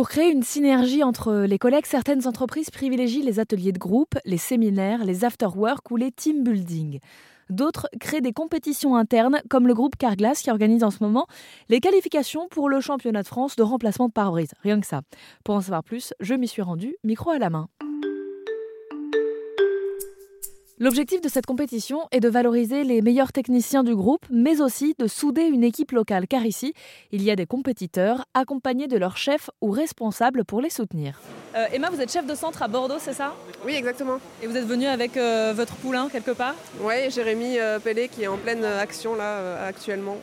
Pour créer une synergie entre les collègues, certaines entreprises privilégient les ateliers de groupe, les séminaires, les after-work ou les team building. D'autres créent des compétitions internes, comme le groupe Carglass qui organise en ce moment les qualifications pour le championnat de France de remplacement de pare-brise. Rien que ça. Pour en savoir plus, je m'y suis rendu, micro à la main. L'objectif de cette compétition est de valoriser les meilleurs techniciens du groupe, mais aussi de souder une équipe locale, car ici, il y a des compétiteurs accompagnés de leurs chefs ou responsables pour les soutenir. Euh, Emma, vous êtes chef de centre à Bordeaux, c'est ça? Oui, exactement. Et vous êtes venu avec euh, votre poulain quelque part? Oui, Jérémy euh, Pellet qui est en pleine action là actuellement.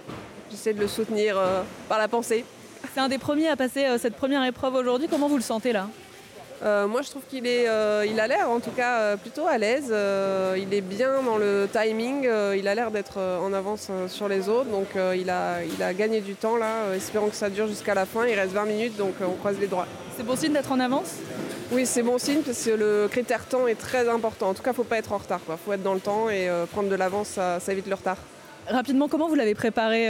J'essaie de le soutenir par la pensée. C'est un des premiers à passer cette première épreuve aujourd'hui. Comment vous le sentez là? Euh, moi, je trouve qu'il est, euh, il a l'air en tout cas euh, plutôt à l'aise. il est bien dans le timing. il a l'air d'être en avance sur les autres. Donc, il, a, il a gagné du temps là. espérons que ça dure jusqu'à la fin. Il reste 20 minutes, donc on croise les droits. C'est bon signe d'être en avance? Oui, c'est bon signe parce que le critère temps est très important. En tout cas, il ne faut pas être en retard. Il faut être dans le temps et prendre de l'avance, ça, ça évite le retard. Rapidement, comment vous l'avez préparé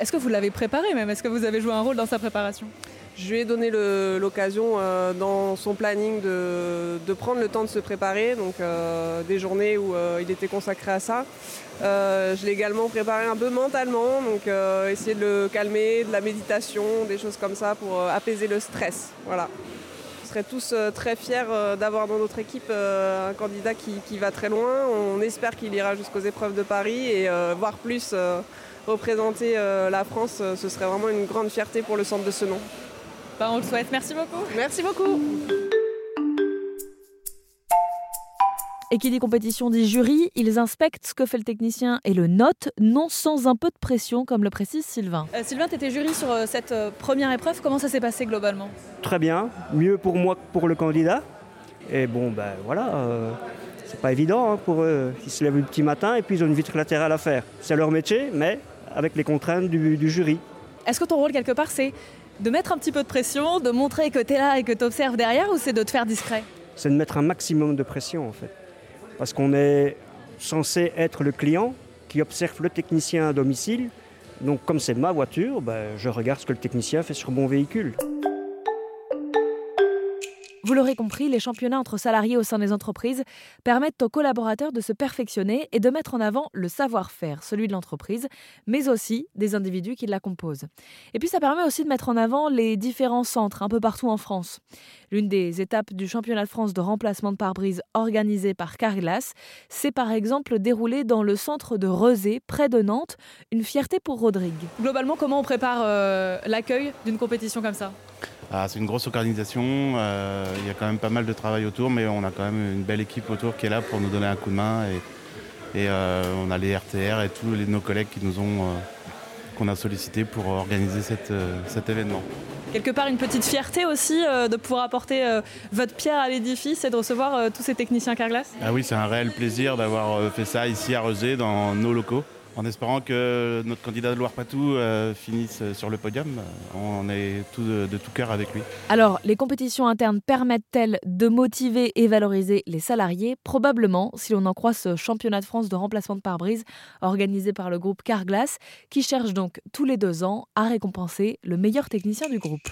Est-ce que vous l'avez préparé même? Est-ce que vous avez joué un rôle dans sa préparation? Je lui ai donné l'occasion euh, dans son planning de, prendre le temps de se préparer, donc euh, des journées où euh, il était consacré à ça. je l'ai également préparé un peu mentalement, donc essayer de le calmer, de la méditation, des choses comme ça pour apaiser le stress. Voilà. On serait tous très fiers d'avoir dans notre équipe un candidat qui, qui, va très loin. On espère qu'il ira jusqu'aux épreuves de Paris et voir plus représenter la France, ce serait vraiment une grande fierté pour le centre de ce nom. Bah, on le souhaite. Merci beaucoup. Merci beaucoup. Et qui dit compétition dit jury, ils inspectent ce que fait le technicien et le notent, non sans un peu de pression, comme le précise Sylvain. Euh, Sylvain, tu étais jury sur euh, cette euh, première épreuve. Comment ça s'est passé globalement? Très bien, mieux pour moi que pour le candidat. Et bon, ben voilà, c'est pas évident hein, pour eux. Ils se lèvent le petit matin et puis ils ont une vitre latérale à faire. C'est leur métier, mais avec les contraintes du, du jury. Est-ce que ton rôle quelque part, c'est de mettre un petit peu de pression, de montrer que tu es là et que tu observes derrière ou c'est de te faire discret? C'est de mettre un maximum de pression en fait. Parce qu'on est censé être le client qui observe le technicien à domicile. Donc comme c'est ma voiture, ben, je regarde ce que le technicien fait sur mon véhicule. Vous l'aurez compris, les championnats entre salariés au sein des entreprises permettent aux collaborateurs de se perfectionner et de mettre en avant le savoir-faire, celui de l'entreprise, mais aussi des individus qui la composent. Et puis ça permet aussi de mettre en avant les différents centres un peu partout en France. L'une des étapes du championnat de France de remplacement de pare-brise organisé par Carglass s'est par exemple déroulée dans le centre de Rezé, près de Nantes, une fierté pour Rodrigue. Globalement, comment on prépare euh, l'accueil d'une compétition comme ça? Ah, c'est une grosse organisation, euh, il y a quand même pas mal de travail autour, mais on a quand même une belle équipe autour qui est là pour nous donner un coup de main. Et, euh, on a les RTR et tous nos collègues qui nous ont, euh, qu'on a sollicité pour organiser cet événement. Quelque part une petite fierté aussi de pouvoir apporter votre pierre à l'édifice et de recevoir tous ces techniciens Carglass? Ah oui, c'est un réel plaisir d'avoir fait ça ici à Rezé dans nos locaux en espérant que notre candidat de Loire-Patou euh, finisse sur le podium. On est de, de tout cœur avec lui. Alors, les compétitions internes permettent-elles de motiver et valoriser les salariés? Probablement, si l'on en croit ce championnat de France de remplacement de pare-brise organisé par le groupe Carglass, qui cherche donc tous les deux ans à récompenser le meilleur technicien du groupe.